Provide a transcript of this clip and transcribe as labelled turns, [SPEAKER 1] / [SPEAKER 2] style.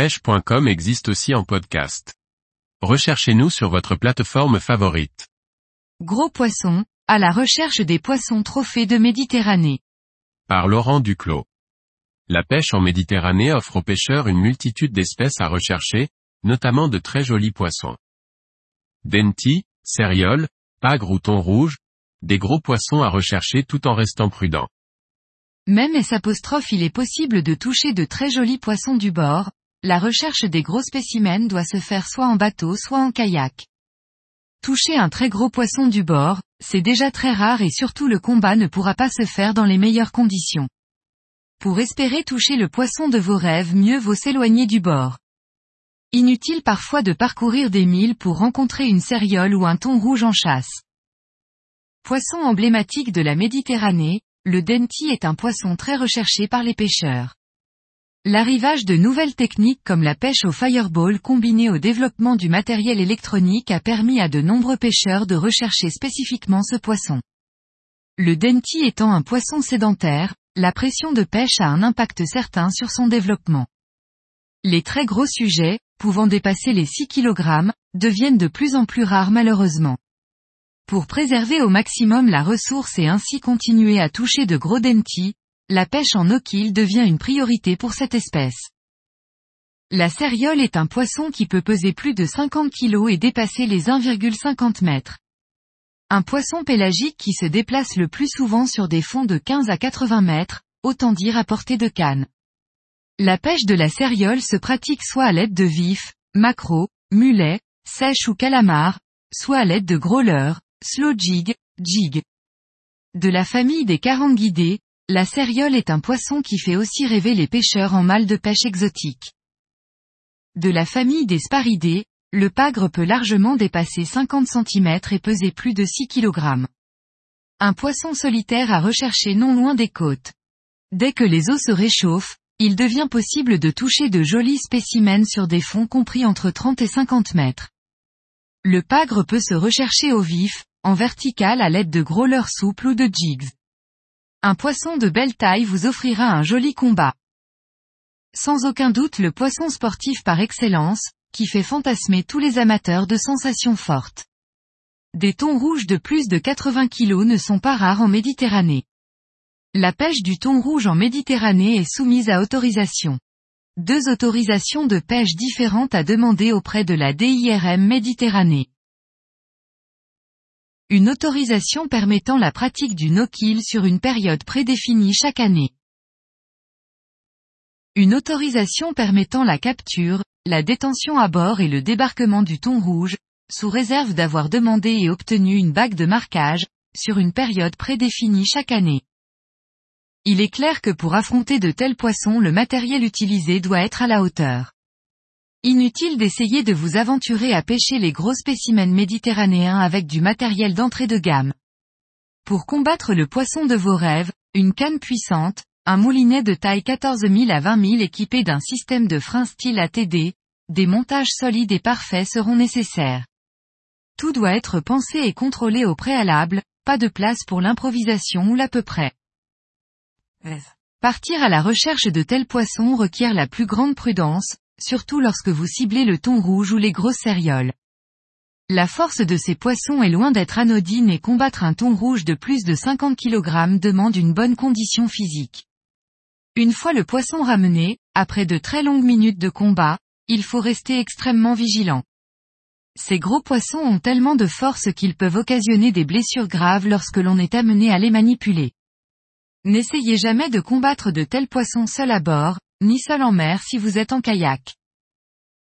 [SPEAKER 1] pêche.com existe aussi en podcast. Recherchez-nous sur votre plateforme favorite.
[SPEAKER 2] Gros poissons, à la recherche des poissons trophées de Méditerranée.
[SPEAKER 1] Par Laurent Duclos. La pêche en Méditerranée offre aux pêcheurs une multitude d'espèces à rechercher, notamment de très jolis poissons. Denti, céréoles, pagre ou thon rouge, des gros poissons à rechercher tout en restant prudent.
[SPEAKER 2] Même S apostrophe il est possible de toucher de très jolis poissons du bord, la recherche des gros spécimens doit se faire soit en bateau soit en kayak. Toucher un très gros poisson du bord, c'est déjà très rare et surtout le combat ne pourra pas se faire dans les meilleures conditions. Pour espérer toucher le poisson de vos rêves mieux vaut s'éloigner du bord. Inutile parfois de parcourir des milles pour rencontrer une céréole ou un thon rouge en chasse. Poisson emblématique de la Méditerranée, le denti est un poisson très recherché par les pêcheurs. L'arrivage de nouvelles techniques comme la pêche au fireball combinée au développement du matériel électronique a permis à de nombreux pêcheurs de rechercher spécifiquement ce poisson. Le denti étant un poisson sédentaire, la pression de pêche a un impact certain sur son développement. Les très gros sujets, pouvant dépasser les 6 kg, deviennent de plus en plus rares malheureusement. Pour préserver au maximum la ressource et ainsi continuer à toucher de gros dentis, la pêche en eau-kill devient une priorité pour cette espèce. La céréole est un poisson qui peut peser plus de 50 kg et dépasser les 1,50 mètres. Un poisson pélagique qui se déplace le plus souvent sur des fonds de 15 à 80 mètres, autant dire à portée de canne. La pêche de la céréole se pratique soit à l'aide de vifs, macros, mulets, sèches ou calamars, soit à l'aide de growlers, slow jig, jig. De la famille des caranguidés, la céréole est un poisson qui fait aussi rêver les pêcheurs en mal de pêche exotique. De la famille des sparidés, le pagre peut largement dépasser 50 cm et peser plus de 6 kg. Un poisson solitaire à rechercher non loin des côtes. Dès que les eaux se réchauffent, il devient possible de toucher de jolis spécimens sur des fonds compris entre 30 et 50 mètres. Le pagre peut se rechercher au vif, en vertical à l'aide de growlers souples ou de jigs. Un poisson de belle taille vous offrira un joli combat. Sans aucun doute le poisson sportif par excellence, qui fait fantasmer tous les amateurs de sensations fortes. Des thons rouges de plus de 80 kg ne sont pas rares en Méditerranée. La pêche du thon rouge en Méditerranée est soumise à autorisation. Deux autorisations de pêche différentes à demander auprès de la DIRM Méditerranée. Une autorisation permettant la pratique du no-kill sur une période prédéfinie chaque année. Une autorisation permettant la capture, la détention à bord et le débarquement du thon rouge, sous réserve d'avoir demandé et obtenu une bague de marquage, sur une période prédéfinie chaque année. Il est clair que pour affronter de tels poissons le matériel utilisé doit être à la hauteur. Inutile d'essayer de vous aventurer à pêcher les gros spécimens méditerranéens avec du matériel d'entrée de gamme. Pour combattre le poisson de vos rêves, une canne puissante, un moulinet de taille 14 000 à 20 000 équipé d'un système de frein style ATD, des montages solides et parfaits seront nécessaires. Tout doit être pensé et contrôlé au préalable, pas de place pour l'improvisation ou l'à peu près. Partir à la recherche de tels poissons requiert la plus grande prudence, surtout lorsque vous ciblez le thon rouge ou les grosses cérioles. La force de ces poissons est loin d'être anodine et combattre un thon rouge de plus de 50 kg demande une bonne condition physique. Une fois le poisson ramené, après de très longues minutes de combat, il faut rester extrêmement vigilant. Ces gros poissons ont tellement de force qu'ils peuvent occasionner des blessures graves lorsque l'on est amené à les manipuler. N'essayez jamais de combattre de tels poissons seul à bord, ni seul en mer si vous êtes en kayak.